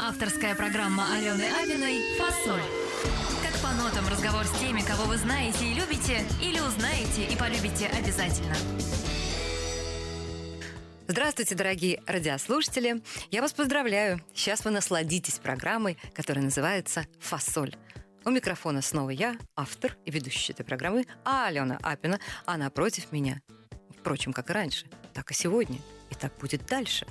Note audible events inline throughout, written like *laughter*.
Авторская программа Алены Абиной «Фасоль». Как по нотам разговор с теми, кого вы знаете и любите, или узнаете и полюбите обязательно. Здравствуйте, дорогие радиослушатели. Я вас поздравляю. Сейчас вы насладитесь программой, которая называется «Фасоль». У микрофона снова я, автор и ведущая этой программы Алена Апина, а напротив меня, впрочем, как и раньше, так и сегодня, и так будет дальше,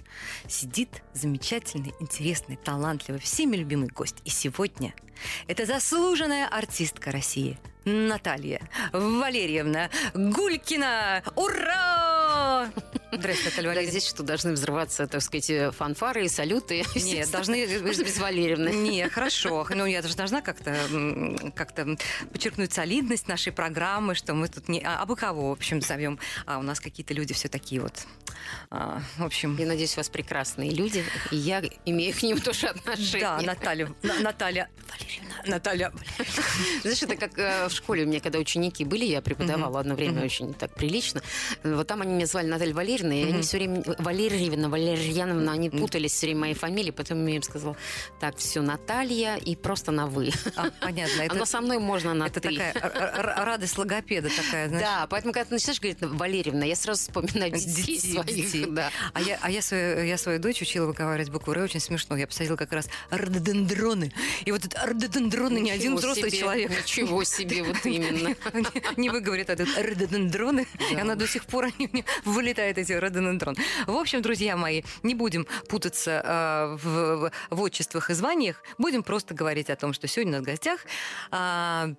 сидит замечательный, интересный, талантливый, всеми любимый гость. И сегодня это заслуженная артистка России Наталья Валерьевна Гулькина. Ура! Здравствуйте, Наталья здесь что, должны взрываться, так сказать, фанфары и салюты? *laughs* Нет, должны... без Валерьевны. Не, хорошо. Ну, я же должна как-то м, как-то подчеркнуть солидность нашей программы, что мы тут не... А, вы кого, в общем, зовем? А у нас какие-то люди все такие вот... а, в общем... Я надеюсь, у вас прекрасные люди, и я имею к ним тоже отношение. Да, Наталья, На- Наталья Валерьевна, Наталья. Знаешь, это как э, в школе у меня, когда ученики были, я преподавала одно время очень так прилично. Вот там они меня звали Наталья Валерьевна, и Мгм. они все время... Валерьевна, Валерьяновна, они путались все время моей фамилии, потом я им сказала, так, все, Наталья, и просто на «вы». А, понятно, это, но со мной можно на это «ты». такая радость логопеда такая, знаешь. Да, поэтому, когда ты начинаешь говорить Валерьевна, я сразу вспоминаю детей, Детей, своих. детей. Да. А я, а я, свою, я свою дочь учила выговаривать букву «Р», очень смешно. Я посадила как раз рододендроны. И вот это рододендроны ни один взрослый себе, человек Ничего себе, вот именно. *laughs* не- не выговорит этот рододендроны, и она до сих пор вылетает эти рододендроны. В общем, друзья мои, не будем путаться э, в, в- отчествах и званиях, будем просто говорить о том, что сегодня у нас в гостях а,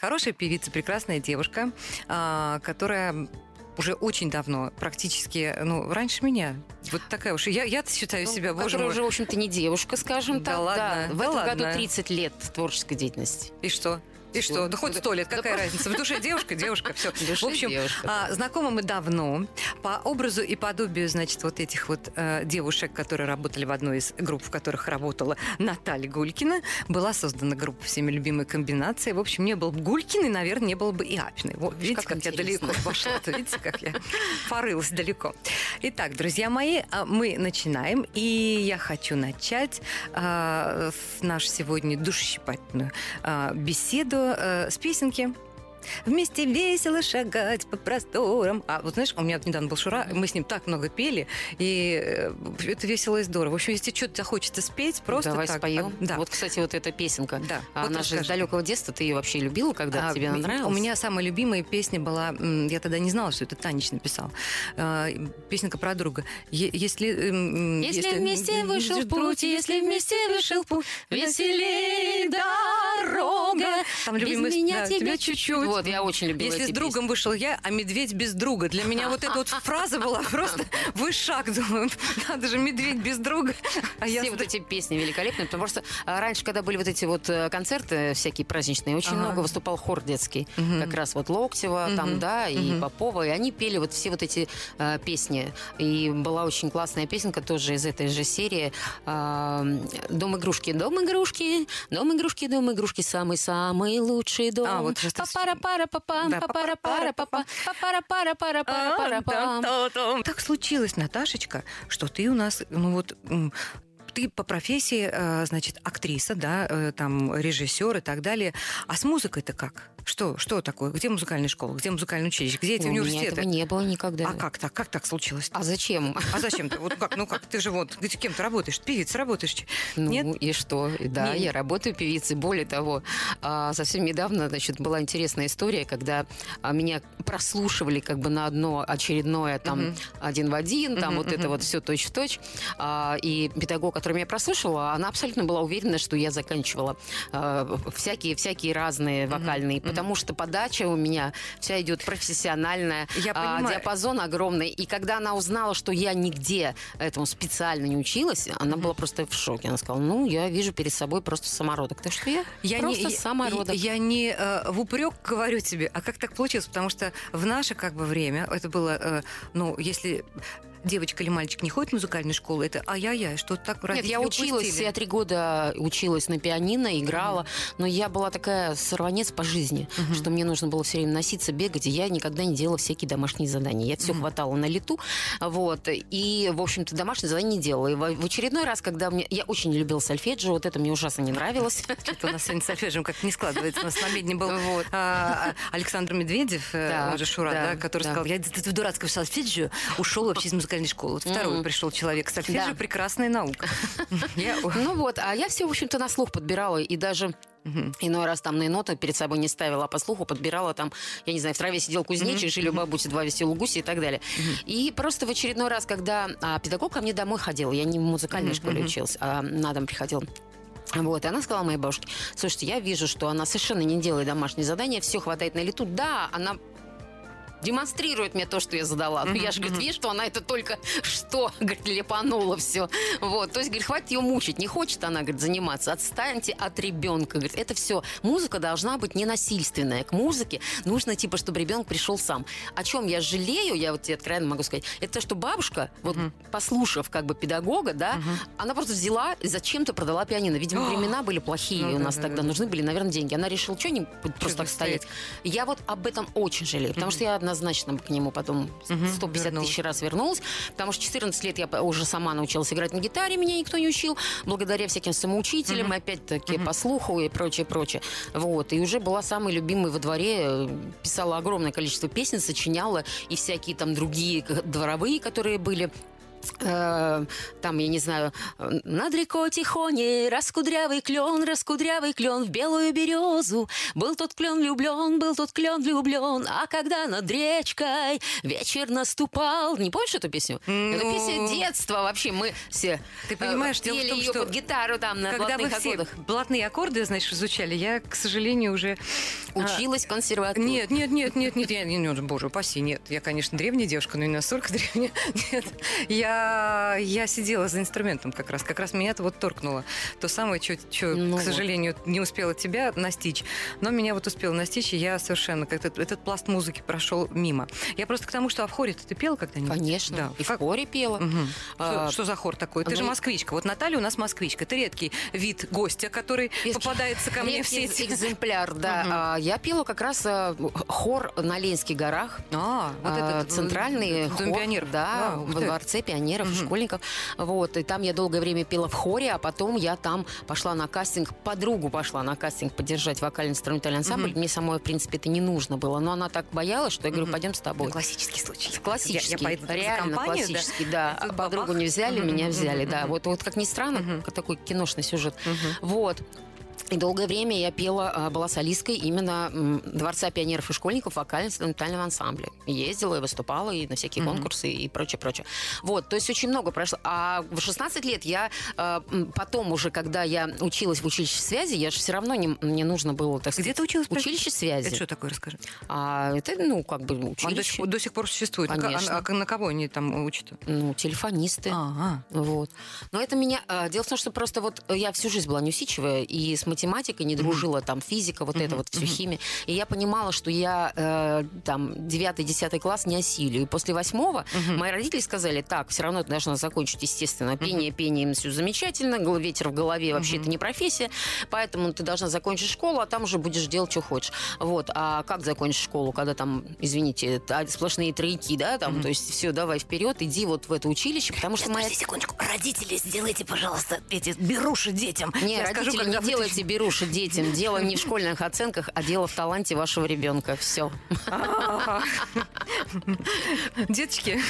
хорошая певица, прекрасная девушка, а, которая уже очень давно, практически, ну, раньше меня. Вот такая уж. Я, я считаю себя, Ну, боже которая мой. уже, в общем-то, не девушка, скажем Да так. ладно, В да этом ладно. году 30 лет творческой деятельности. И что? И что? Да хоть сто лет, какая разница? В душе девушка, девушка, все. В общем, а, знакомы мы давно. По образу и подобию, значит, вот этих вот э, девушек, которые работали в одной из групп, в которых работала Наталья Гулькина, была создана группа всеми любимой комбинации. В общем, не был бы Гулькиной, наверное, не было бы и Апиной. Вот, видите, как как, я далеко пошла. Видите, как я *laughs* порылась далеко. Итак, друзья мои, а, мы начинаем. И я хочу начать а, с нашу сегодня душещипательную а, беседу а, с песенки. Вместе весело шагать по просторам. А вот знаешь, у меня недавно был Шура, мы с ним так много пели, и э, это весело и здорово. В общем, если что-то захочется спеть, просто Давай так. споем. а, Да. Вот, кстати, вот эта песенка. Да. А Вот Она же расскажи. с далекого детства. Ты ее вообще любила, когда А, тебе она нравилась? У меня самая любимая песня была, я тогда не знала, что это Танич написал. А, Песенка про друга. Если, м, Если вместе вышел в путь, если вместе вышел в путь, веселей дорога. Там Без любимый меня да, тебя чуть-чуть. Вот, я очень любила Если с другом вышел я, а медведь без друга. Для меня вот эта вот *laughs* фраза была просто вышаг. Думаю, надо же, медведь без друга. А я Все вот эти песни великолепные, потому что а, раньше, когда были вот эти вот э, концерты всякие праздничные, очень Ага. много выступал хор детский. Как раз вот Локтева, там, да, и Мгм. Попова, и они пели вот все вот эти э, песни. И была очень классная песенка тоже из этой же серии «Дом игрушки, дом игрушки, дом игрушки, дом игрушки, самый-самый лучший дом». А, вот это- Папара-пара-папам, Да, папара-пара-папа, папара-пара-пара-пара-пара-пам. А, Так случилось, Наташечка, что ты у нас, ну вот, ты по профессии, э, значит, актриса, да, э, там, режиссер и так далее. А с музыкой-то как? Что, что такое? Где музыкальная школа? Где музыкальное училище? Где эти У меня университеты? этого не было никогда. А как так? Как так случилось? А зачем? А зачем ты? Вот как? Ну как? Ты же вот где кем ты работаешь? Певица работаешь? Ну Нет? и что? Да, Не- я работаю певицей. Более того, а, совсем недавно, значит, была интересная история, когда а, меня прослушивали как бы на одно очередное там Мгм. один в один, там Мгм, вот это мгм. вот все точь в точь. А, И педагог, который меня прослушивала, она абсолютно была уверена, что я заканчивала всякие всякие разные вокальные, мгм. Потому что подача у меня вся идет профессиональная, Я а, понимаю. диапазон огромный. И когда она узнала, что я нигде этому специально не училась, она была просто в шоке. Она сказала, ну, я вижу перед собой просто самородок. Так что я, Я просто не, самородок. Я, я не э, в упрек говорю тебе, а как так получилось? Потому что в наше как бы время это было, э, ну, если девочка или мальчик не ходит в музыкальную школу, это ай-яй-яй, что так Нет, я училась, упустили. я три года училась на пианино, играла, но я была такая сорванец по жизни, что мне нужно было все время носиться, бегать, и я никогда не делала всякие домашние задания. Я все хватала на лету, вот, и, в общем-то, домашние задания не делала. И в очередной раз, когда мне... Я очень не любила сольфеджио, вот это мне ужасно не нравилось. *laughs* Что-то у нас сегодня с сольфеджием как-то не складывается. У нас на медне был а, а, Александр Медведев, э, он же Шура, который сказал, я в дурацком сольфеджио ушел вообще из музыкальной школы. Вот второй пришел человек. Сольфеджио Да. прекрасная наука. *laughs* Ну вот, а я все, в общем-то, на слух подбирала, и даже Иной раз там на ноты перед собой не ставила, а по слуху подбирала там, я не знаю, в траве сидел кузнечик, жили у бабуси два веселых гуся и так далее. И просто в очередной раз, когда а, педагог ко мне домой ходил, я не в музыкальной школе училась, а на дом приходил. Вот, и она сказала моей бабушке, слушайте, я вижу, что она совершенно не делает домашние задания, все хватает на лету. Да, она демонстрирует мне то, что я задала. Ну, я же, говорит, вижу, что она это только *laughs* что, говорит, лепанула все. Вот, то есть, говорит, хватит ее мучить. Не хочет она, говорит, заниматься. Отстаньте от ребенка. Говорит, это все. Музыка должна быть ненасильственная. К музыке нужно, типа, чтобы ребенок пришел сам. О чем я жалею, я вот тебе откровенно могу сказать, это то, что бабушка, вот послушав как бы педагога, да, она просто взяла и зачем-то продала пианино. Видимо, времена были плохие Ну у нас да, тогда. да, да. Нужны были, наверное, деньги. Она решила, что не просто так стоять? Я вот об этом очень жалею, потому что я однозначно к нему потом 150 вернулась. тысяч раз вернулась, потому что 14 лет я уже сама научилась играть на гитаре, меня никто не учил, благодаря всяким самоучителям, опять-таки по слуху и прочее, прочее. Вот, и уже была самой любимой во дворе, э, писала огромное количество песен, сочиняла и всякие там другие дворовые, которые были там, я не знаю, э, над рекой Тихоне раскудрявый клен, раскудрявый клен в белую березу. Был тот клен влюблен, был тот клен влюблен, а когда над речкой вечер наступал... Не помнишь эту песню? Это Ну. песня детства вообще. Мы все Ты э, понимаешь, дело в пели том, ее что под гитару там на Когда вы блатных все аккордах. блатные аккорды, значит, изучали, я, к сожалению, уже... а, Училась в консерватории. Нет, нет, нет, нет, нет, я, не, ну, боже упаси, нет. Я, конечно, древняя девушка, но не настолько *laughs* древняя. Нет, я, я сидела за инструментом как раз. Как раз меня это вот торкнуло. То самое, что, Ну к сожалению, не успела тебя настичь. Но меня вот успела настичь, и я совершенно как-то этот пласт музыки прошел мимо. Я просто к тому, что а в хоре ты пела когда-нибудь? Конечно. Да. И в Как- хоре пела. Мгм. А, Что, что за хор такой? Ты ну же и- москвичка. Вот Наталья у нас москвичка. Это редкий вид гостя, который Редкий- попадается ко мне в сети. экземпляр, да. А, Я пела как раз а, хор на Ленских горах. А, вот А, этот центральный Дом хор, пионеров. да, во ты. дворце пионеров и школьников. Вот, и там я долгое время пела в хоре, а потом я там пошла на кастинг, подругу пошла на кастинг поддержать вокально-инструментальный ансамбль. Мне самой, в принципе, это не нужно было, но она так боялась, что я говорю, пойдем с тобой. Классический случай. Классический, Я, я пойду реально компанию, да? классический, да. А тут А Подругу не взяли, Мгм, меня взяли, мгм, да. Вот, вот как ни странно, Мгм. такой киношный сюжет. Мгм. Вот. И долгое время я пела, а, была солисткой именно Дворца пионеров и школьников вокально-инструментального ансамбля. Ездила и выступала, и на всякие конкурсы, и прочее, прочее. Вот, то есть очень много прошло. А в 16 лет я а, потом уже, когда я училась в училище связи, я же все равно не, мне нужно было, так Где сказать, ты училась? прости? Училище связи. Это что такое, расскажи? А это, ну, как бы Он до сих, училище. до сих пор существует. А Конечно. А, а на кого они там учат? Ну, телефонисты. Ага. Вот. Но это меня... а, Дело в том, что просто вот я всю жизнь была неусидчивая, и с математикой не дружила, там, физика, вот это вот, все химия. И я понимала, что я э, там 9-10 класс не осилю. И после восьмого мои родители сказали, так, все равно ты должна закончить, естественно, пение, пение, все замечательно, ветер в голове вообще это не профессия, поэтому ты должна закончить школу, а там уже будешь делать, что хочешь. Вот. А как закончить школу, когда там, извините, та- сплошные тройки, да, там, то есть все, давай вперед, иди вот в это училище, потому что моя секундочку. Родители, сделайте, пожалуйста, эти беруши детям. Не, родители, не вы- делайте беруши детям. Дело не в школьных оценках, а дело в таланте вашего ребенка. Все. Деточки,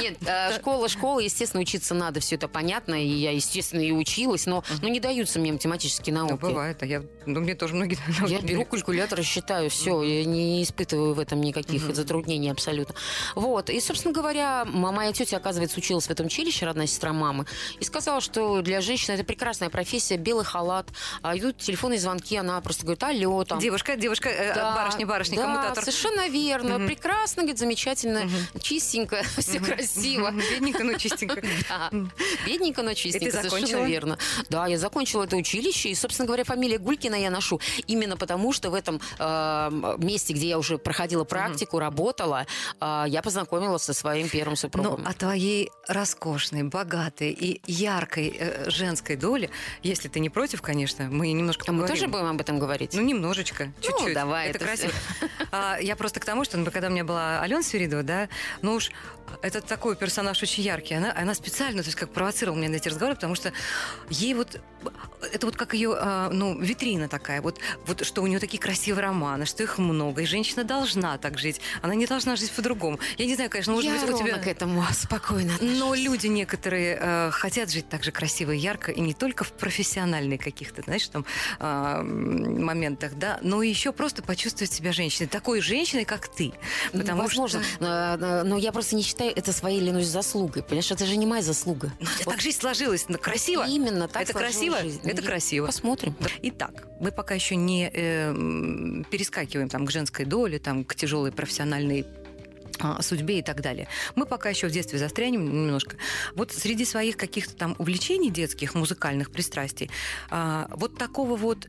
Нет, э, школа, школа, естественно, учиться надо, все это понятно, и я, естественно, и училась, но, но не даются мне математические ну, науки. бывает, а я, ну, мне тоже многие... *laughs* Я беру калькулятор и считаю, все, я не испытываю в этом никаких затруднений абсолютно. Вот, и, собственно говоря, моя тетя, оказывается, училась в этом училище, родная сестра мамы, и сказала, что для женщины это прекрасная профессия, белый халат, а идут телефонные звонки, она просто говорит, алло, там. Девушка, девушка, э, Да, барышня, барышня, да, коммутатор. совершенно верно. Мгм. Прекрасно, говорит, замечательно, чистенько, *laughs* все красиво. Бедненько, но чистенько. *laughs* Да. Бедненько, но чистенько, совершенно верно. Да, я закончила это училище, и, собственно говоря, фамилия Гулькина я ношу именно потому, что в этом э, месте, где я уже проходила практику, работала, э, я познакомилась со своим первым Ну, супругом. о твоей роскошной, богатой и яркой э, женской доле, если ты не против, конечно, мы немножко А мы поговорим. тоже будем об этом говорить? Ну, немножечко, чуть-чуть. давай, Это, это красиво. А, я просто к тому, что ну, когда у меня была Алена Свиридова, да, ну уж это такой персонаж очень яркий. Она, она специально, то есть как провоцировала меня на эти разговоры, потому что ей вот это вот как ее, а, ну, витрина такая, вот, вот что у нее такие красивые романы, что их много, и женщина должна так жить. Она не должна жить по-другому. Я не знаю, конечно, может я быть, у тебя... к этому спокойно Но люди некоторые э, хотят жить так же красиво и ярко, и не только в профессиональных каких-то, знаешь, там м, моментах, да, но еще просто почувствовать себя женщиной, такой женщиной, как ты. Потому Возможно. что но- но я просто не считаю это своей ленусь заслугой. Понимаешь, это же не моя заслуга. ну, это Вот так жизнь сложилась, ну, красиво. Именно так Это красиво? жизнь. Это И красиво. Посмотрим. Итак, мы пока еще не э, перескакиваем там, к женской доле, там, к тяжелой профессиональной а, судьбе и так далее. Мы пока еще в детстве застрянем немножко. Вот среди своих каких-то там увлечений детских, музыкальных пристрастий, а, вот такого вот...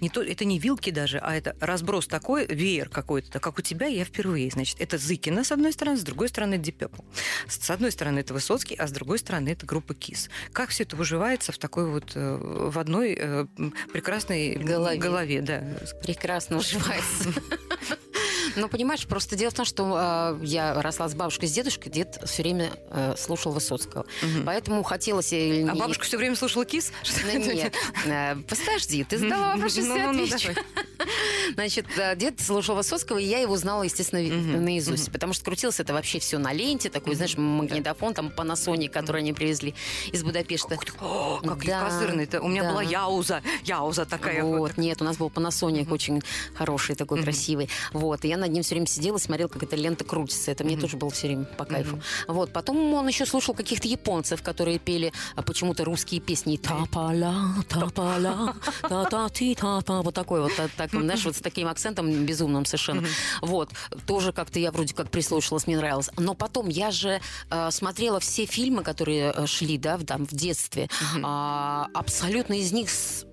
не то, это не вилки даже, а это разброс такой, веер какой-то, как у тебя, я впервые. Значит, это Зыкина, с одной стороны, с другой стороны, Purple. С одной стороны, это Высоцкий, а с другой стороны, это группа КИС. Как все это выживается в такой вот, э, в одной э, прекрасной Голове. голове да. Прекрасно уживается. *laughs* Ну, понимаешь, просто дело в том, что э, я росла с бабушкой, с дедушкой, дед все время э, слушал Высоцкого. Мгм. Поэтому хотелось... э, А бабушка все время слушала КИС? Ну, Нет, Э, подожди, ты задала вопрос, сейчас я отвечу. *laughs* Значит, э, дед слушал Высоцкого, и я его знала, естественно, наизусть. Потому что крутилось это вообще все на ленте, такой, знаешь, магнитофон, там, Panasonic, который они привезли из Будапешта. О, как Да, козырный-то. У меня да. была Яуза. Яуза такая вот. Вот, нет, у нас был Panasonic очень хороший, такой красивый. Вот, и я над ним все время сидела, смотрела, как эта лента крутится. Это мне тоже было все время по кайфу. Вот, потом он еще слушал каких-то японцев, которые пели а, почему-то русские песни. *laughs* Тапала, тапала, та та ти та та Вот такой вот, так, так, знаешь, вот с таким акцентом безумным совершенно. Вот, тоже как-то я вроде как прислушалась, мне нравилось. Но потом я же э, смотрела все фильмы, которые э, шли, да, в, там, в детстве. А, абсолютно из них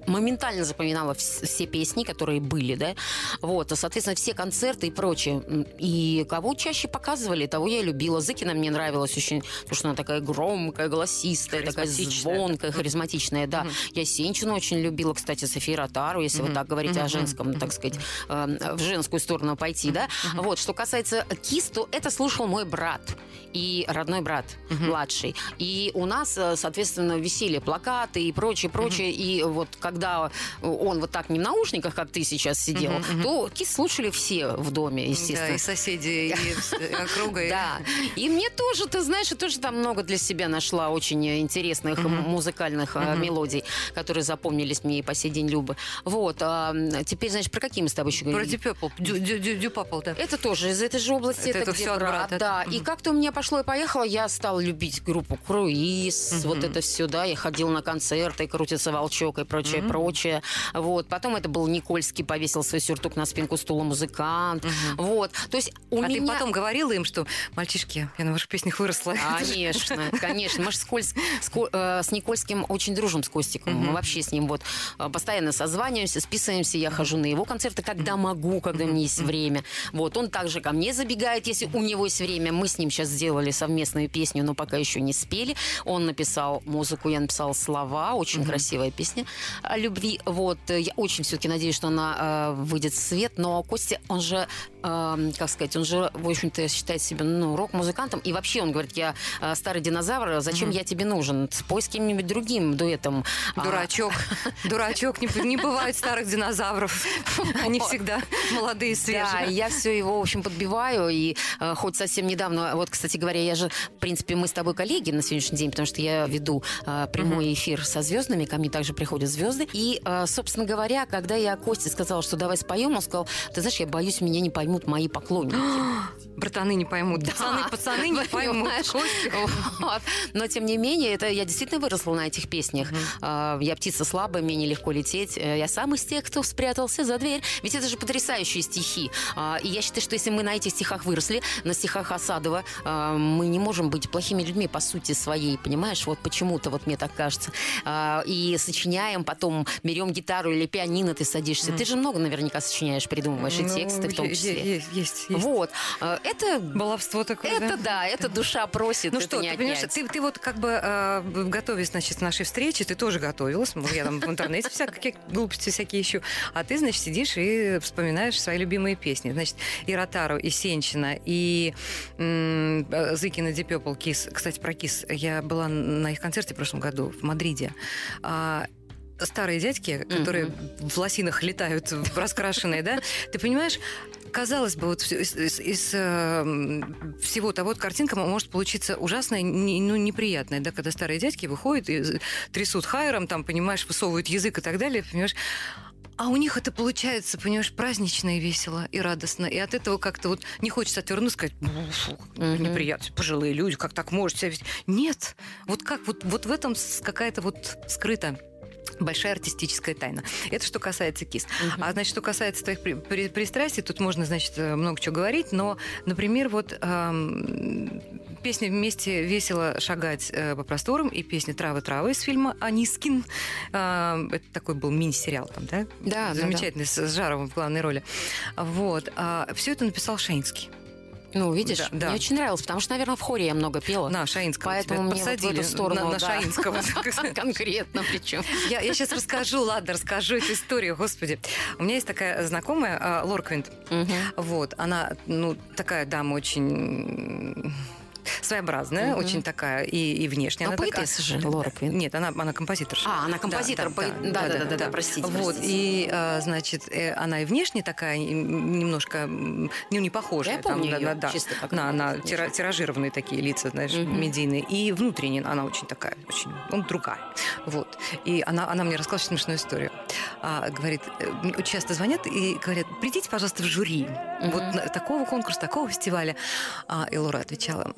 моментально запоминала вс- все песни, которые были, да. Вот, а, соответственно, все концерты и прочее. И кого чаще показывали, того я и любила. Зыкина мне нравилась очень, потому что она такая громкая, голосистая, такая звонкая, харизматичная, да. Я Сенчину очень любила, кстати, Софию Ротару, если вот так говорить о женском, так сказать, э, в женскую сторону пойти, да. Вот, что касается Кис, то это слушал мой брат и родной брат младший. И у нас, э, соответственно, висели плакаты и прочее, прочее. И вот когда он вот так не в наушниках, как ты сейчас сидел, то Кис слушали все в доме, Да, естественно. и соседи, и *laughs* округа. Да. И мне тоже, ты знаешь, я тоже там много для себя нашла очень интересных музыкальных а, мелодий, которые запомнились мне и по сей день любы. Вот. а, теперь, знаешь, про какие мы с тобой еще Про говорим? Deep дю- Deep Purple, да. Это тоже из этой же области. Это- от брат, брата, Да. это- И как-то у меня пошло и поехало, я стала любить группу Круиз, вот это все, да. Я ходила на концерты, крутится волчок и прочее, прочее. Вот. Потом это был Никольский, повесил свой сюртук на спинку стула музыкант. Вот. То есть у а меня... ты потом говорила им, что мальчишки, я на ваших песнях выросла. *laughs* Конечно, конечно. Мы же с, Коль- с э, с Никольским очень дружим с Костиком. Мы вообще с ним вот э, постоянно созваниваемся, списываемся. Я хожу на его концерты, когда могу, когда у меня есть время. Вот он также ко мне забегает, если у него есть время. Мы с ним сейчас сделали совместную песню, но пока еще не спели. Он написал музыку, я написала слова. Очень красивая песня о любви. Вот я очень все-таки надеюсь, что она э, выйдет в свет. Но Костя, он же, э, как сказать, он же, в общем-то, считает себя ну, рок-музыкантом. И вообще он говорит, я э, старый динозавр, зачем я тебе нужен? Спой с кем-нибудь другим дуэтом. А, Дурачок. *laughs* Дурачок. Не, бывает старых динозавров. *laughs* Они всегда молодые, Да, свежие. и я все его, в общем, подбиваю. И э, хоть совсем недавно, вот, кстати говоря, я же, в принципе, мы с тобой коллеги на сегодняшний день, потому что я веду э, прямой эфир со звездами. Ко мне также приходят звезды звезды. И, э, собственно говоря, когда я Косте сказала, что давай споем, он сказал, ты знаешь, я боюсь, меня не поймут мои поклонники. *gasps* Братаны не поймут. Да. Пацаны, пацаны не *laughs* поймут. *laughs* Вот. Но, тем не менее, это я действительно выросла на этих песнях. А, Я птица слабая, мне нелегко лететь. Э, Я сам из тех, кто спрятался за дверь. Ведь это же потрясающие стихи. А, И я считаю, что если мы на этих стихах выросли, на стихах Осадова, а, мы не можем быть плохими людьми по сути своей, понимаешь? Вот почему-то, вот мне так кажется. И сочиняем, потом берем гитару или пианино, ты садишься. Ты же много наверняка сочиняешь, придумываешь, и Ну, тексты в том числе. Есть, есть. есть. Вот. А, Это Баловство такое, это да? да, это душа просит. Ну что, ты понимаешь, ты, ты вот как бы э, готовясь, значит, к нашей встрече, ты тоже готовилась. Я там в интернете *laughs* всякие глупости всякие ищу. А ты, значит, сидишь и вспоминаешь свои любимые песни. Значит, и Ротару, и Сенчина, и м, э, Зыкина, Deep Purple, Кис. Кстати, про Кис. Я была на их концерте в прошлом году в Мадриде. А, старые дядьки, которые в лосинах летают, раскрашенные, да, ты понимаешь, казалось бы, вот из, из- из, э, всего того, вот картинка может получиться ужасная, не- ну, неприятная, да, когда старые дядьки выходят и трясут хайером, там, понимаешь, высовывают язык и так далее, понимаешь, а у них это получается, понимаешь, празднично и весело, и радостно. И от этого как-то вот не хочется отвернуться, сказать, «Бу, фу, неприятно, пожилые люди, как так может себя вести? Нет. Вот как, вот, вот в этом какая-то вот скрыта большая артистическая тайна. Это что касается кис. А значит, что касается твоих при- при- пристрастий, тут можно, значит, э, много чего говорить, но, например, вот эм, песня «Вместе весело шагать э, по просторам» и песня «Травы-травы» из фильма «Анискин». Э, это такой был мини-сериал там, да? Да, да, Замечательный, с Жаровым в главной роли. Вот. все это написал Шаинский. Ну, видишь, Да, да. мне очень нравилось, потому что, наверное, в хоре я много пела. На Шаинского. Поэтому мне вот в эту сторону, на, на да. Шаинского. *laughs* Конкретно причем. Я, я сейчас расскажу, ладно, расскажу эту историю, господи. У меня есть такая знакомая, а, Лорквинд. Вот, она, ну, такая дама очень своеобразная, Мгм. очень такая и, и внешне. Но она такая. поэтесса же, Лора Квинт. Нет, она, она композитор. А, она композитор, по- да-да-да, простите, Вот, простите. и, а, значит, э, она и внешне такая, немножко, ну, не похожая. Я помню там, её, да, да, да. чисто как на, на тира- тиражированные такие лица, знаешь, Мгм. медийные. И внутренне она очень такая, очень, ну, другая. Вот. И она, она мне рассказала смешную историю. А, говорит, э, часто звонят и говорят, придите, пожалуйста, в жюри. Вот на такого конкурса, такого фестиваля. А, и Лора отвечала,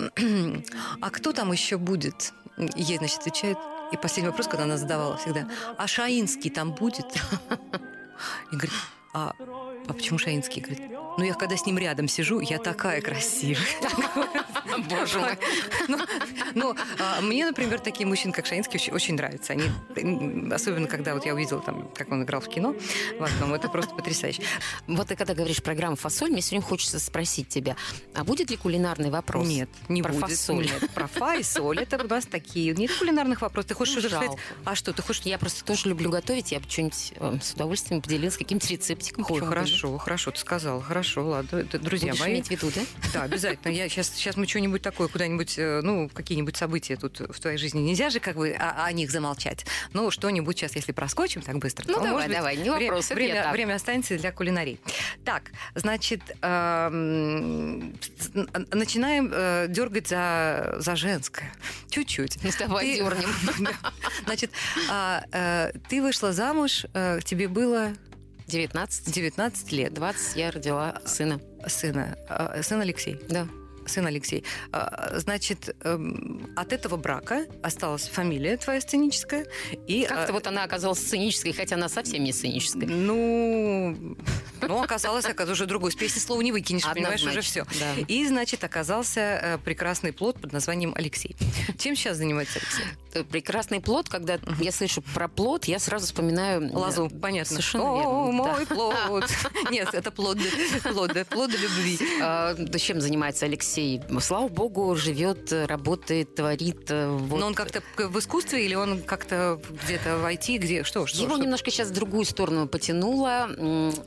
а кто там еще будет? Ей, значит, отвечает, и последний вопрос, когда она задавала всегда, а Шаинский там будет? *laughs* И говорит, а, а почему Шаинский? Говорит, ну я когда с ним рядом сижу, я такая красивая. *laughs* Боже мой. *laughs* Ну, ну, а, мне, например, такие мужчины, как Шаинский, очень, нравятся. Они, особенно когда вот я увидела, там, как он играл в кино в одном, это просто потрясающе. Вот ты когда говоришь программа «Фасоль», мне время хочется спросить тебя, а будет ли кулинарный вопрос? Нет, не Про будет. фасоль. Нет, про фа и соль. Это у нас такие. Нет кулинарных вопросов. Ты хочешь Ну, сказать? А что, ты хочешь... Я просто тоже люблю готовить, я бы что-нибудь э, с удовольствием поделилась каким-то рецептиком. Ой, хорошо, хорошо, ты сказала. Хорошо, ладно. Это, друзья Будешь мои. иметь в виду, да? Да, обязательно. Я сейчас, сейчас мы что-нибудь такое, куда-нибудь, э, ну, какие-нибудь события тут в твоей жизни. Нельзя же как бы о, о них замолчать. Ну, что-нибудь сейчас, если проскочим так быстро, Ну, то, давай, может быть, давай, не вопрос, время, так. время останется для кулинарии. Так, значит, эм, н- начинаем э, дергать за, за женское. Чуть-чуть. Ну, давай Ты- дернем. *laughs* Значит, а, э, ты вышла замуж, э, тебе было 19. 19 лет. 20 я родила сына. Сына. э, Сын Алексей. Да. Сын Алексей. А, Значит, эм, от этого брака осталась фамилия твоя сценическая. И, Как-то а, вот она оказалась сценической, хотя она совсем не сценическая. Ну, ну, оказалось, оказалось, уже другой. С песни слова не выкинешь, понимаешь, уже все. Однозначно, да. И, значит, оказался э, прекрасный плод под названием Алексей. Чем сейчас занимается Алексей? Это Прекрасный плод, когда я слышу про плод, я сразу вспоминаю... э, Лазу, понятно. Совершенно О, мой плод. *laughs* Нет, это плоды, плоды, плоды любви. А, чем занимается Алексей? Слава богу, живет, работает, творит. э. Но он как-то в искусстве или он как-то где-то в IT, где что? Его немножко сейчас в другую сторону потянуло.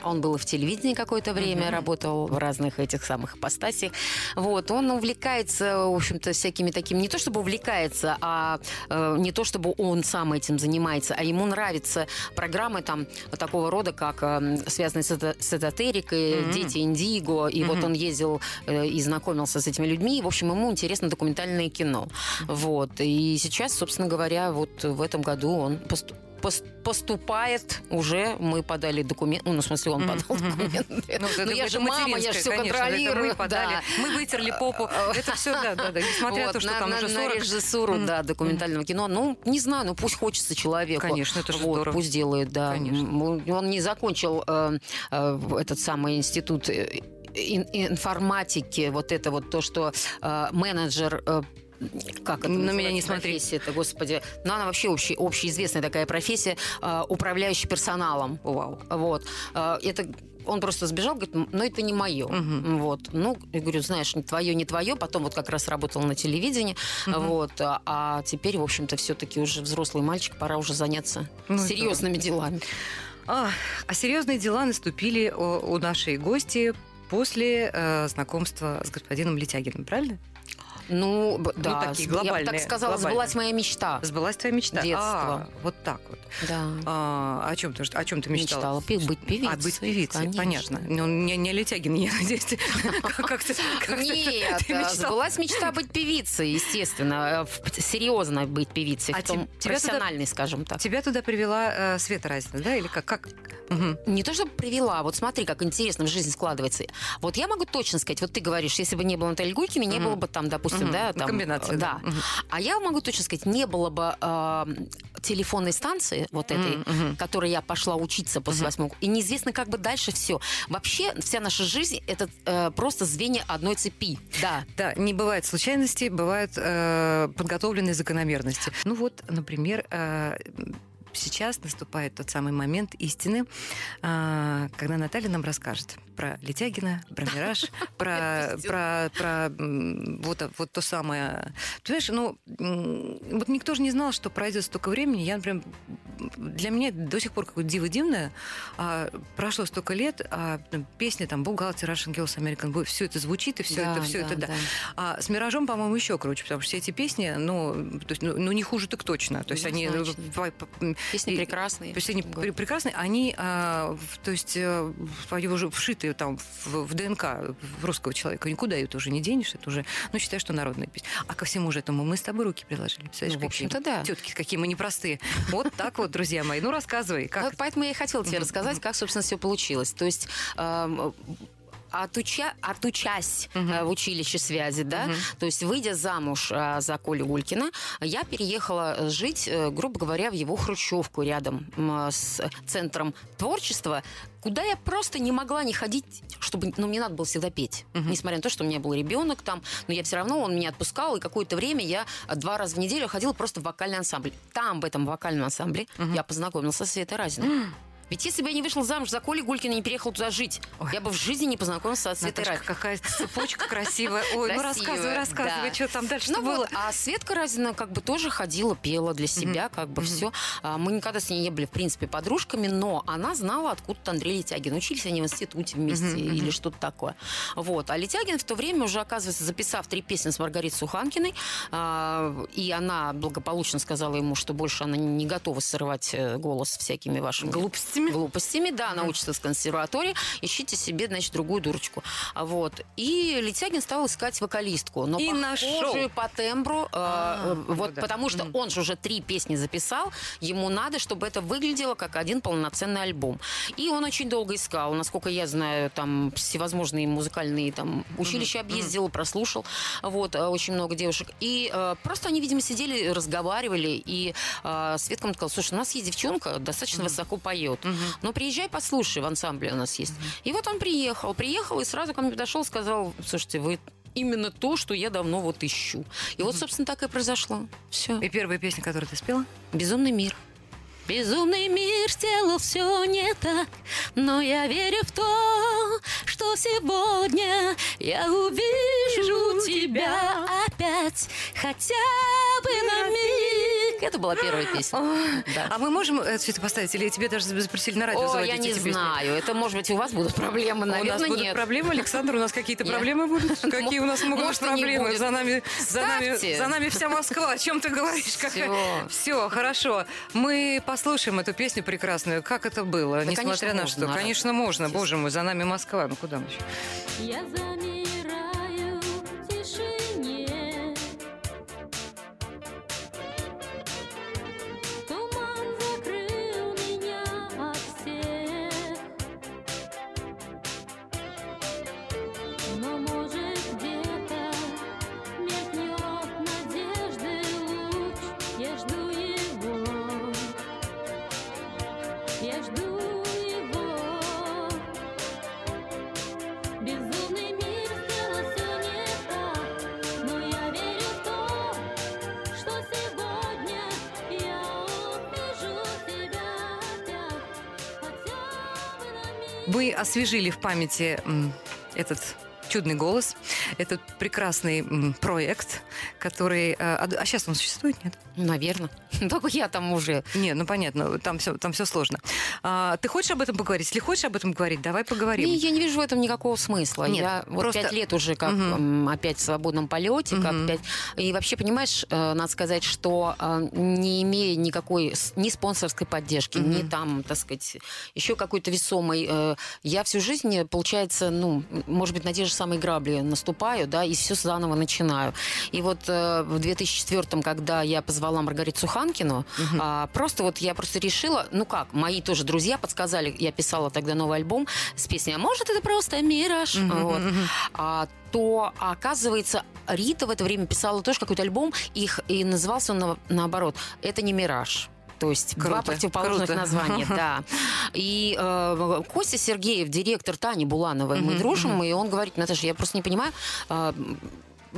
Он был и в телевидении какое-то время, работал в разных этих самых ипостасях. Вот. Он увлекается, в общем-то, всякими такими... Не то чтобы увлекается, а э, не то чтобы он сам этим занимается, а ему нравятся программы там такого рода, как э, связанные с, с эзотерикой, Мгм. «Дети Индиго». И вот Мгм. он ездил э, и знакомился с этими людьми. И, в общем, ему интересно документальное кино. Вот. И сейчас, собственно говоря, вот в этом году он поступил пос- поступает уже, мы подали документ, ну, в смысле, он подал документы. Ну, это- Ну, я же мама, я же все конечно, контролирую. Мы подали, да. мы вытерли попу. Это все, да, да, да. Несмотря на Вот, то, что на, там на- уже на 40. режиссуру, Мгм. да, документального кино. Ну, не знаю, ну пусть хочется человеку. Конечно, это же вот, здорово. Пусть делает, да. Конечно. Он не закончил э, э, этот самый институт э, ин- информатики, вот это вот то, что э, менеджер э, как это На меня не смотри. профессия-то, господи. Ну, она вообще общий, общеизвестная такая профессия, э, управляющий персоналом. Вау. Вот. Э, Это он просто сбежал, говорит, но это не мое. Мгм. Вот. Ну, я говорю, знаешь, не твое, не твое. Потом вот как раз работал на телевидении. Мгм. Вот. А, а теперь, в общем-то, все-таки уже взрослый мальчик, пора уже заняться Ну, серьезными делами. А, а серьезные дела наступили у, у нашей гости после э, знакомства с господином Летягиным, правильно? Ну, б- да. такие я бы глобальные, так сказала, глобальные. сбылась моя мечта. Сбылась твоя мечта? Детство. А, вот так вот. Да. А, о чем ты, о чем ты мечтала? Мечтала пе- быть певицей. А, быть певицей, Конечно. понятно. Ну, не, не Летягин, я надеюсь. *laughs* Как ты Нет, а, сбылась мечта быть певицей, естественно. э, Серьезно быть певицей, А профессиональной, скажем так. Тебя туда привела э, Света Разина, да? Или как? Не то, чтобы привела, вот смотри, как интересно в жизни складывается. Вот я могу точно сказать, вот ты говоришь, если бы не было Натальи Гулькина, не было бы там, допустим, Мгм. да, Ну, там... комбинация, да. Да. Мгм. А я могу точно сказать, не было бы э, телефонной станции вот этой, мгм. которой я пошла учиться после восьмого, и неизвестно как бы дальше все. Вообще вся наша жизнь это э, просто звенья одной цепи. Да. Да, не бывает случайностей, бывают э, подготовленные закономерности. Ну вот, например, э, сейчас наступает тот самый момент истины, э, когда Наталья нам расскажет про Летягина, про Мираж, *laughs* про, про, про вот, вот то самое. Знаешь, ну, вот никто же не знал, что пройдет столько времени. Я, например, для меня до сих пор какое-то диво дивное. А, прошло столько лет, а песня там «Бухгалтер», «Russian Girls», «American Boy», все это звучит, и все Да, это, все это, да. А с «Миражом», по-моему, еще круче, потому что все эти песни, ну, то есть, ну, ну, не хуже так точно. То есть они... э, Песни прекрасные. Пр- прекрасные, они, а, то есть, э, они уже вшиты там в, в ДНК русского человека. Никуда ее тоже не денешь, это уже, ну, считай, что народная песня. А ко всему же этому мы с тобой руки приложили. Представляешь, Ну, в общем-то, да. Тетки, какие мы непростые. Вот так вот, друзья мои. Ну, рассказывай, как... Вот поэтому я и хотела тебе рассказать, как, собственно, все получилось. То есть эм, отуча, отучась э, в училище связи, да, Мгм. то есть выйдя замуж э, за Колю Гулькина, я переехала жить, э, грубо говоря, в его хрущевку рядом с центром творчества, куда я просто не могла не ходить, чтобы, ну, мне надо было всегда петь. Мгм. Несмотря на то, что у меня был ребенок там, но я все равно, он меня отпускал, и какое-то время я два раза в неделю ходила просто в вокальный ансамбль. Там, в этом вокальном ансамбле, Мгм. я познакомилась со Светой Разиной. *gasps* Ведь если бы я не вышла замуж за Коли Гулькина и не переехала туда жить, Ой. я бы в жизни не познакомилась со Светой Наташка, какая цепочка красивая. Ой, ну рассказывай, рассказывай, что там дальше Ну было. а Светка Разина как бы тоже ходила, пела для себя, как бы все. Мы никогда с ней не были, в принципе, подружками, но она знала, откуда Андрей Летягин. Учились они в институте вместе или что-то такое. Вот. А Летягин в то время уже, оказывается, записав три песни с Маргаритой Суханкиной, а, и она благополучно сказала ему, что больше она не готова срывать э, голос всякими вашими Глупостями. Глупостями. Да, она учится в консерватории. Ищите себе, значит, другую дурочку. А Вот. И Летягин стал искать вокалистку. Но И нашел. по тембру. э, А, э, вот ну да. потому что он же уже три песни записал. Ему надо, чтобы это выглядело как один полноценный альбом. И он очень долго искал. Насколько я знаю, там всевозможные музыкальные там училища объездил, прослушал. Вот. э, Очень много девушек. И э, просто они, видимо, сидели, разговаривали. И э, Светка ему сказала, слушай, у нас есть девчонка, достаточно высоко поет. Мгм. Ну, приезжай, послушай, в ансамбле у нас есть. И вот он приехал, приехал и сразу ко мне подошел, сказал, слушайте, вы именно то, что я давно вот ищу. И вот, собственно, так и произошло. Все. И первая песня, которую ты спела? Безумный мир. Безумный мир сделал все не так, но я верю в то, что сегодня я увижу тебя опять, хотя бы на миг. Это была первая песня. Да. А мы можем это все это поставить? Или тебе даже запретили на радио О, заводить я не эти песни? знаю. Это, может быть, у вас будут проблемы, у нас наверное, будут нет. проблемы, Александр, у нас какие-то проблемы будут? *laughs* Какие у нас могут быть проблемы? За нами, за, нами, за нами вся Москва. О чем ты говоришь? Всё. *laughs* Все, хорошо. Мы послушаем эту песню прекрасную. Как это было? Да, Несмотря конечно, на можно, что. Конечно, можно. Боже мой, за нами Москва. Ну куда мы еще? Я замираю Вы освежили в памяти этот чудный голос, этот прекрасный проект, который... э, А, а сейчас он существует, нет? Наверное. *laughs* Только я там уже. Не, ну понятно, там все, там все сложно. А, ты хочешь об этом поговорить? Если хочешь об этом говорить, давай поговорим. И я не вижу в этом никакого смысла. Нет, я вот просто- пять лет уже как м, опять в свободном полете, как Мгм. пять. И вообще, понимаешь, э, надо сказать, что э, не имея никакой ни спонсорской поддержки, ни Мгм. там, так сказать, еще какой-то весомой, э, я всю жизнь, получается, ну, может быть, на те же самые грабли наступаю, да, и все заново начинаю. И вот в 2004 когда я позвала Маргариту Суханкину, а, просто вот я просто решила, ну как, мои тоже друзья подсказали, я писала тогда новый альбом с песней «А может, это просто мираж?» Мгм, Вот. А, то, оказывается, Рита в это время писала тоже какой-то альбом, их, и назывался он на- наоборот «Это не мираж». То есть два Круто, противоположных круто. названия, *laughs* да. И э, Костя Сергеев, директор Тани Булановой, мы дружим, и он говорит, Наташа, я просто не понимаю, э,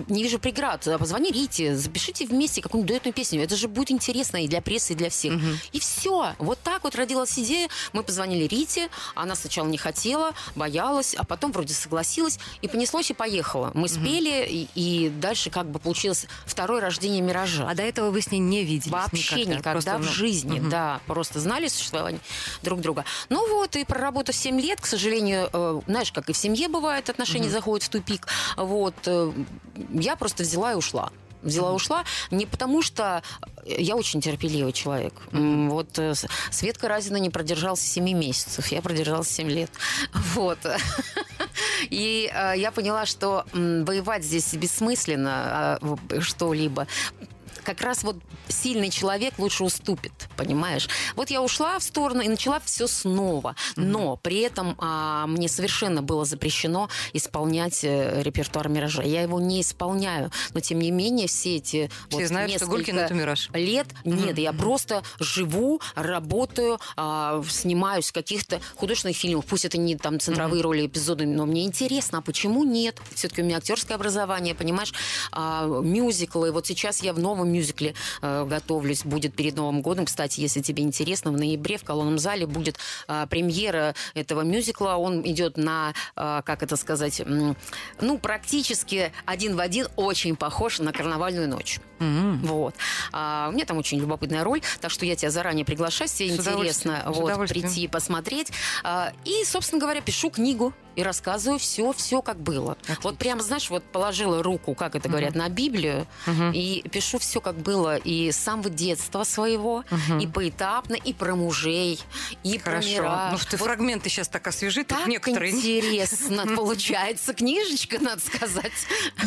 не вижу преград. Позвони Рите, запишите вместе какую-нибудь дуэтную песню. Это же будет интересно и для прессы, и для всех. Мгм. И все. Вот так вот родилась идея. Мы позвонили Рите. Она сначала не хотела, боялась, а потом вроде согласилась. И понеслось и поехала. Мы спели, и, и дальше как бы получилось второе рождение «Миража». А до этого вы с ней не виделись Вообще никогда, Просто, в ну, жизни, мгм. да, просто знали существование друг друга. Ну вот, и проработав 7 лет, к сожалению, э, знаешь, как и в семье бывает, отношения заходят в тупик, вот, э, я просто взяла и ушла. Взяла и ушла не потому, что я очень терпеливый человек. Вот э, Светка Разина не продержался 7 месяцев, я продержалась 7 лет. *laughs* Вот. И э, я поняла, что воевать здесь бессмысленно а, в- что-либо. Как раз вот сильный человек лучше уступит, понимаешь? Вот я ушла в сторону и начала все снова. Но при этом а, мне совершенно было запрещено исполнять э, репертуар «Миража». Я его не исполняю. Но, тем не менее, все эти Все вот знают, что Гулькин это мираж. лет. Нет, я просто живу, работаю, а, снимаюсь в каких-то художественных фильмах. Пусть это не там центровые роли, эпизоды, но мне интересно, а почему нет? Все-таки у меня актерское образование, понимаешь, а, мюзиклы. Вот сейчас я в новом мюзикле э, готовлюсь, будет перед Новым годом. Кстати, если тебе интересно, в ноябре в колонном зале будет а, премьера этого мюзикла. Он идет на, а, как это сказать, м, ну, практически один в один очень похож на «Карнавальную ночь». Мгм. Вот. А, у меня там очень любопытная роль, так что я тебя заранее приглашаю, если интересно вот, прийти и посмотреть. А, и, собственно говоря, пишу книгу и рассказываю все, все как было. Вот прям, знаешь, вот положила руку, как это говорят, на Библию Мгм. и пишу все как было и с самого детства своего, Мгм. и поэтапно, и про мужей, и про Хорошо. мира. Ну, ты Вот фрагменты сейчас так освежи, так некоторые. интересно *laughs* получается. Книжечка, надо сказать.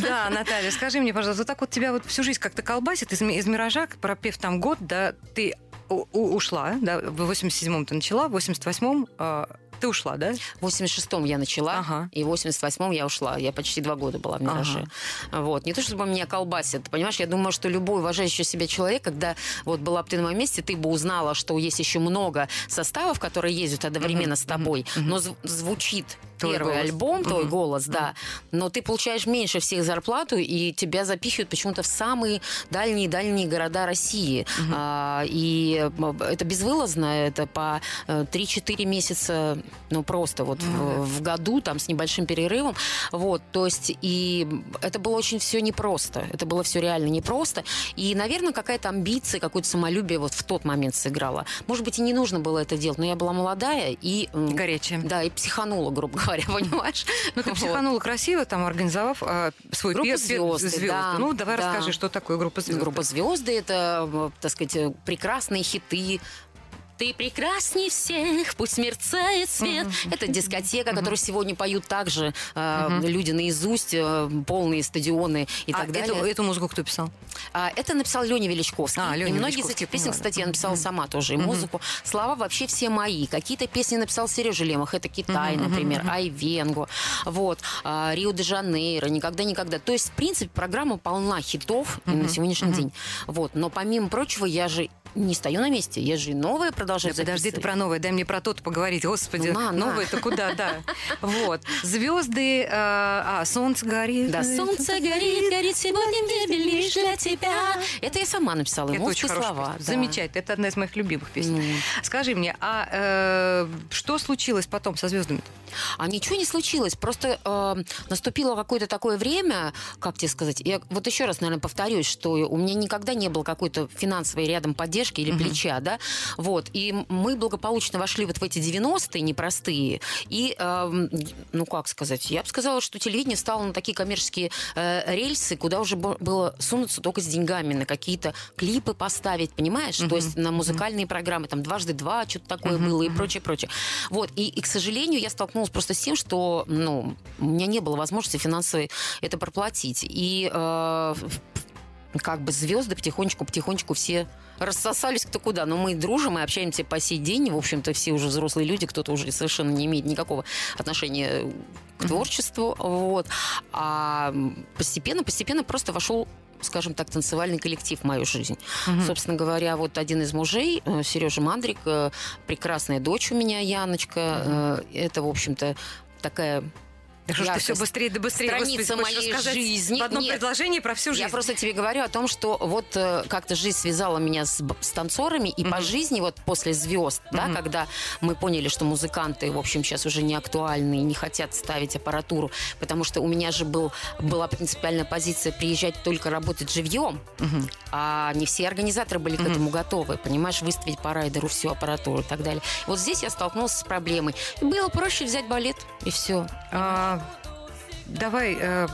Да, Наталья, скажи мне, пожалуйста, вот так вот тебя вот всю жизнь как-то колбасит из, из «Миража», пропев там год, да, ты у- ушла, да, в 87-м ты начала, в 88-м а, ты ушла, да? В 86-м я начала, Ага. и в 88-м я ушла. Я почти два года была в «Мираже». Вот. Не то, чтобы меня колбасит. Понимаешь, я думаю, что любой уважающий себя человек, когда вот была бы ты на моем месте, ты бы узнала, что есть еще много составов, которые ездят одновременно с тобой, но зв- звучит первый голос. альбом, твой Мгм. голос, да. Но ты получаешь меньше всех зарплату, и тебя запихивают почему-то в самые дальние-дальние города России. А, и это безвылазно, это по э, 3-4 месяца, ну просто вот в, в году, там с небольшим перерывом. Вот, то есть, и это было очень все непросто. Это было все реально непросто. И, наверное, какая-то амбиция, какое-то самолюбие вот в тот момент сыграла. Может быть, и не нужно было это делать, но я была молодая и... Горячая. Да, и психанула, грубо говоря, *laughs* понимаешь? Ну, ты психанула красиво, там, организовав а, свой пе- «Звезды», «Звезды». Ну, давай да. расскажи, что такое группа звезд. Группа звезды это, э, так сказать, э, прекрасные хиты Ты прекрасней всех, пусть мерцает свет. Это дискотека, которую сегодня поют также э, люди наизусть, э, полные стадионы и А так далее. эту, эту музыку кто писал? А, это написал Леня Величковский. А, Леня и многие из этих песен, поняла, кстати, я написала сама тоже, и музыку. Слова вообще все мои. Какие-то песни написал Сережа Лемах. Это Китай, например, Айвенго. Вот. а, Рио-де-Жанейро. Никогда-никогда. То есть, в принципе, программа полна хитов и на сегодняшний день. Вот. Но помимо прочего, я же не стою на месте. Я же и новое продолжаю Да подожди ты записывать. про новое, дай мне про то поговорить. Господи, Ну, на, на. новое-то куда, да. Вот. Звезды, э, а, солнце горит. Да, солнце горит, горит сегодня в небе лишь для тебя. Это я сама написала, Это очень слова. да. Замечательно. Это одна из моих любимых песен. Ну. Скажи мне, а э, что случилось потом со звездами? А ничего не случилось. Просто э, наступило какое-то такое время, как тебе сказать, я вот еще раз, наверное, повторюсь, что у меня никогда не было какой-то финансовой рядом поддержки или плеча, да, вот. И мы благополучно вошли вот в эти 90-е непростые. И, э, ну, как сказать, я бы сказала, что телевидение стало на такие коммерческие э, рельсы, куда уже было сунуться только с деньгами, на какие-то клипы поставить, понимаешь? То есть на музыкальные программы, там, дважды два, что-то такое было и прочее, прочее. Вот. И, и, к сожалению, я столкнулась просто с тем, что, ну, у меня не было возможности финансовой это проплатить. И э, как бы звезды потихонечку-потихонечку все рассосались кто куда. Но мы дружим и общаемся по сей день. В общем-то, все уже взрослые люди, кто-то уже совершенно не имеет никакого отношения к творчеству. Вот. А постепенно-постепенно просто вошел скажем так, танцевальный коллектив в мою жизнь. Собственно говоря, вот один из мужей, Сережа Мандрик, э, прекрасная дочь у меня, Яночка. э, Это, в общем-то, такая Да что ж ты все быстрее да быстрее. Страница Господи, моей жизни. В одном Нет. предложении про всю жизнь. Я просто тебе говорю о том, что вот э, как-то жизнь связала меня с, с танцорами, и по жизни вот после звезд, да, когда мы поняли, что музыканты, в общем, сейчас уже не актуальны и не хотят ставить аппаратуру, потому что у меня же был, была принципиальная позиция приезжать только работать живьем, а не все организаторы были к этому готовы, понимаешь, выставить по райдеру всю аппаратуру и так далее. Вот здесь я столкнулась с проблемой. Было проще взять балет, и все. А, Давай э,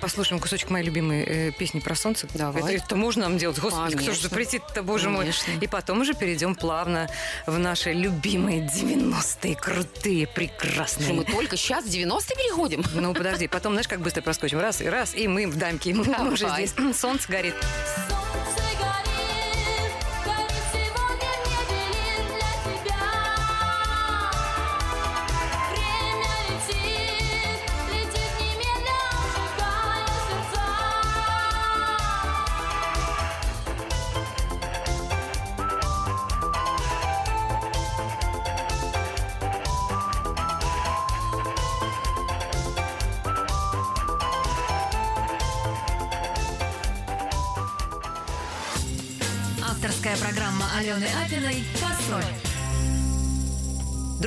послушаем кусочек моей любимой э, песни про солнце. Давай. Это, это можно нам делать? Господи, кто же Конечно. запретит-то, боже Конечно. мой. И потом уже перейдем плавно в наши любимые 90-е, крутые, прекрасные. Что мы только сейчас в 90-е переходим? *laughs* Ну, подожди, потом, знаешь, как быстро проскочим. Раз, и раз, и мы в дамке. Мы Давай. уже здесь. Солнце горит. Солнце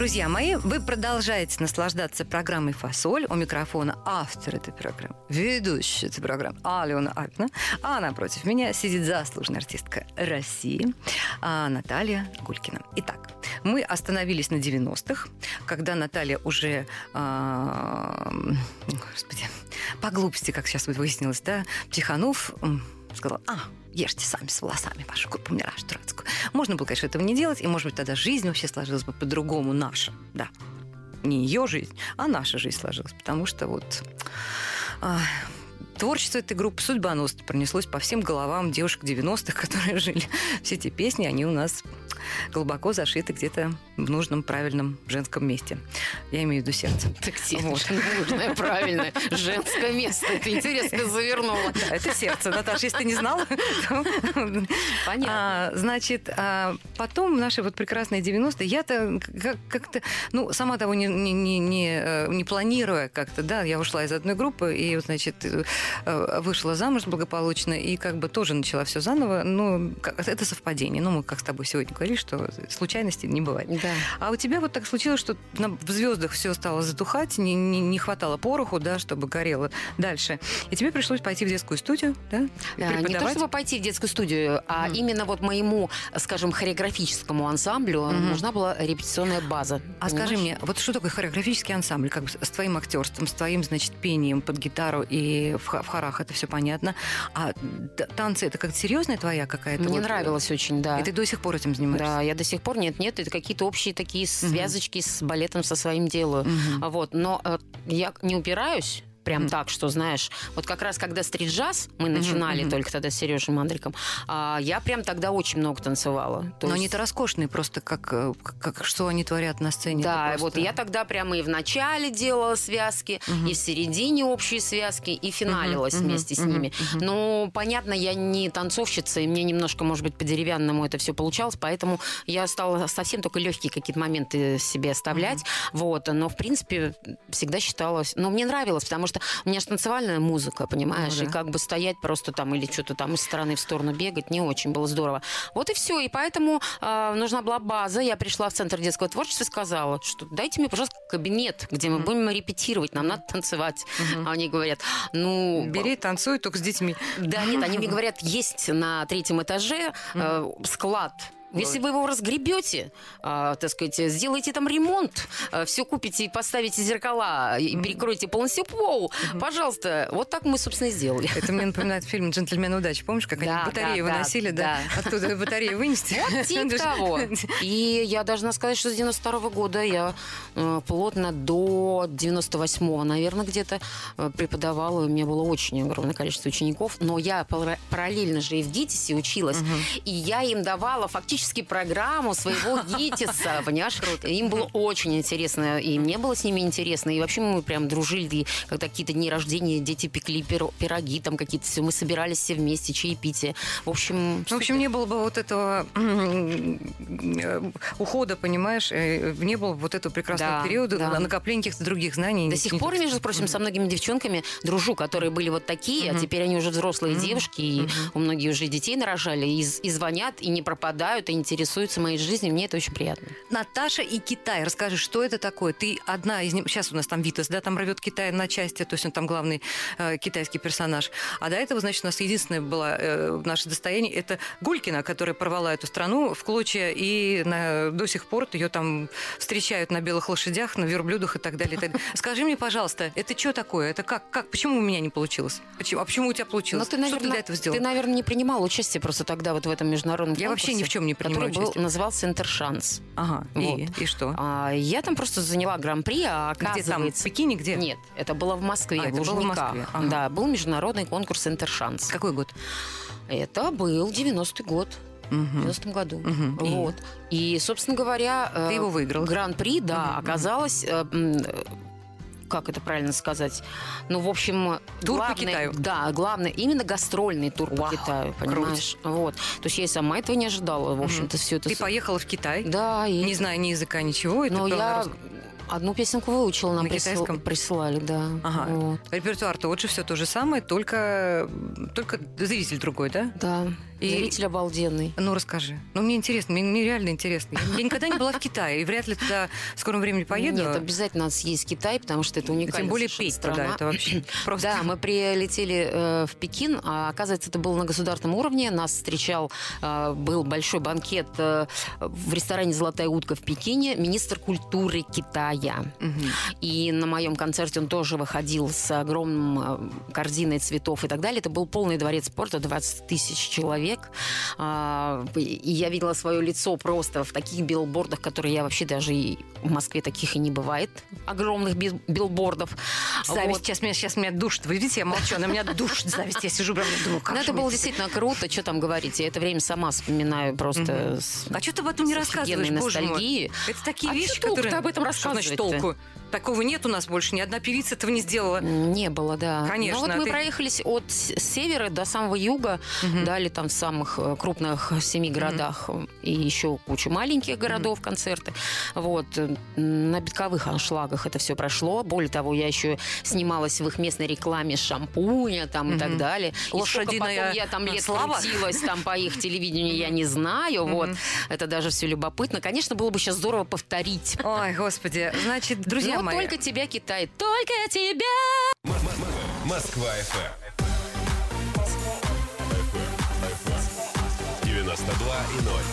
Друзья мои, вы продолжаете наслаждаться программой «Фасоль». У микрофона автор этой программы, ведущая этой программы Алена Апина. А напротив меня сидит заслуженная артистка России а, Наталья Гулькина. Итак, мы остановились на 90-х, когда Наталья уже, а, господи, по глупости, как сейчас выяснилось, да, психанув, сказала, а, ешьте сами с волосами вашу группу «Мираж» дурацкую. Можно было, конечно, этого не делать, и, может быть, тогда жизнь вообще сложилась бы по-другому наша, да. Не ее жизнь, а наша жизнь сложилась, потому что вот а, творчество этой группы судьбоносно пронеслось по всем головам девушек 90-х, *laughs* которые жили. Все эти песни, они у нас глубоко зашиты где-то в нужном, правильном женском месте. Я имею в виду сердце. Так Вот. нужное, правильное, женское место. Ты интересно завернула. Да, это сердце, Наташа, если ты не знала. то- Понятно. А, значит, а, потом наши вот прекрасные 90-е, я-то как- как-то, ну, сама того не, не, не, не, э, не планируя как-то, да, я ушла из одной группы и, значит, э, э, вышла замуж благополучно и как бы тоже начала все заново. Ну, это совпадение. Ну, мы как с тобой сегодня говорили, что случайностей не бывает. Да. А у тебя вот так случилось, что в звездах все стало затухать, не, не, не хватало пороху, да, чтобы горело дальше. И тебе пришлось пойти в детскую студию, да? А, Не то, чтобы пойти в детскую студию, а именно вот моему, скажем, хореографическому ансамблю нужна была репетиционная база. А скажи понимаешь? мне, вот что такое хореографический ансамбль? Как бы с твоим актерством, с твоим, значит, пением под гитару и в, в хорах это все понятно. А танцы это как серьезная твоя какая-то? Мне вот, нравилось очень, да. И ты до сих пор этим занимаешься? Занимаешься? я до сих пор нет, нет, это какие-то общие такие связочки с балетом со своим делаю. Вот, но э, я не упираюсь прям так, что, знаешь, вот как раз когда стрит-джаз, мы начинали мгм. только тогда с Сережей Мандриком, а, я прям тогда очень много танцевала. То Но есть- они-то роскошные, просто как, э, как, как- что они творят на сцене. Да, это вот просто- я тогда прямо и в начале делала связки, и в середине общие связки, и финалилась Мгм, вместе с мгм, ними. мгм. Ну, понятно, я не танцовщица, и мне немножко, может быть, по-деревянному это все получалось, поэтому я стала совсем только легкие какие-то моменты себе оставлять. Вот, но, в принципе, всегда считалось... Но мне нравилось, потому что у меня же танцевальная музыка, понимаешь, Ну да. и как бы стоять просто там или что-то там из стороны в сторону бегать не очень было здорово. Вот и все, и поэтому а, нужна была база. Я пришла в Центр детского творчества и сказала, что дайте мне, пожалуйста, кабинет, где мы будем репетировать, нам надо танцевать. А они говорят, ну... Бери, танцуй, только с детьми. Да, нет, они мне *laughs* говорят, есть на третьем этаже э, склад. Если вы его разгребете, а, так сказать, сделаете там ремонт, все купите и поставите зеркала и перекроете полностью пол, пожалуйста, вот так мы, собственно, и сделали. Это мне напоминает фильм «Джентльмен удачи». Помнишь, как Да, они батареи да, да, выносили, да? Оттуда батареи вынести. Вот *laughs* типа того. *laughs* И я должна сказать, что с 92 года я э, плотно до 98-го, наверное, где-то э, преподавала. У меня было очень огромное количество учеников. Но я пара- параллельно же и в ГИТИСе училась. И я им давала фактически программу своего *laughs* ГИТИСа, понимаешь? Им было очень интересно. И мне было с ними интересно. И вообще мы прям дружили. И когда какие-то дни рождения, дети пекли пиро- пироги, там какие-то все. Мы собирались все вместе, чаепитие. В общем, В общем, не было бы вот этого э, ухода, понимаешь, э, не было бы вот этого прекрасного Да, периода да. накопления каких-то других знаний. До сих пор, между прочим, со многими девчонками дружу, которые были вот такие, а теперь они уже взрослые девушки, и у многих уже детей нарожали, и звонят, и не пропадают, и интересуются моей жизнью. Мне это очень приятно. Наташа и Китай. Расскажи, что это такое? Ты одна из них. Сейчас у нас там Витас, да, там рвет Китай на части, то есть он там главный э, китайский персонаж. А до этого, значит, у нас единственное было э, наше достояние это Гулькина, которая порвала эту страну в клочья, и на- до сих пор ее там встречают на белых лошадях, на верблюдах и так далее. и так далее. *laughs* Скажи мне, пожалуйста, это что такое? Это как? как? Почему у меня не получилось? Почему? А почему у тебя получилось? Но ты, что наверное, ты для этого сделал? ты, наверное, не принимал участие просто тогда вот в этом международном Я вообще конкурсе, ни в чем не который был, участие. назывался «Интершанс». Ага. Вот. И, и что? А я там просто заняла гран-при, а Где там? В оказывается... Пекине? Где? Нет, это было в Москве, А, в это было в Лужниках. Москве, ага. Да, был международный конкурс «Интершанс». Какой год? Это был 90-й год. В Мгм. 90 году. И? Вот. И, собственно говоря... э, Ты его выиграла. Гран-при, да, мгм. оказалось... как это правильно сказать? Ну, в общем, Тур по главное, Китаю. Да, главное, именно гастрольный тур Вау, по Китаю, понимаешь? Вот. То есть я и сама этого не ожидала, в общем-то, все это. Ты поехала в Китай, Да, и... не зная ни языка, ничего. ты Но на я русском. одну песенку выучила, нам На присыл- китайском? присылали, да. Ага. Вот. Репертуар тот же, все то же самое, только, только зритель другой, да? Да. И- Зритель обалденный. Ну, расскажи. Ну, мне интересно, мне, мне реально интересно. Я, никогда не была в Китае, и вряд ли туда в скором времени поеду. Нет, обязательно надо съесть Китай, потому что это уникальная Тем более петь страна. туда, это вообще *clears throat* просто... Да, мы прилетели э, в Пекин, а оказывается, это было на государственном уровне. Нас встречал, э, был большой банкет э, в ресторане «Золотая утка» в Пекине, министр культуры Китая. Мгм. И на моем концерте он тоже выходил с огромным э, корзиной цветов и так далее. Это был полный дворец спорта, 20 тысяч человек. А, И я видела свое лицо просто в таких билбордах, которые я вообще даже и в Москве таких и не бывает. Огромных бил- билбордов. Зависть. Вот. Сейчас, меня, сейчас меня душит. Вы видите, я молчу, она меня душит зависть. Я сижу прям думаю, как Ну, же это было действительно круто, что там говорить. Я это время сама вспоминаю просто с А что ты об этом не рассказываешь, боже мой? ностальгией. Это такие А вещи, чё толку-то которые... об этом Что значит толку? Такого нет у нас больше, ни одна певица этого не сделала. Не было, да. Конечно, Ну вот а мы ты- проехались от севера до самого юга, дали там в самых э, крупных семи городах и еще кучу маленьких городов концерты. Вот. э, На битковых аншлагах это все прошло. Более того, я еще снималась в их местной рекламе шампуня там и так далее. И Лошадиная потом я там лет слава. крутилась там по их телевидению, я не знаю. Вот. Это даже все любопытно. Конечно, было бы сейчас здорово повторить. Ой, господи. Значит, друзья Но мои... только тебя, Китай, только тебя! Москва FM. 92 и 0.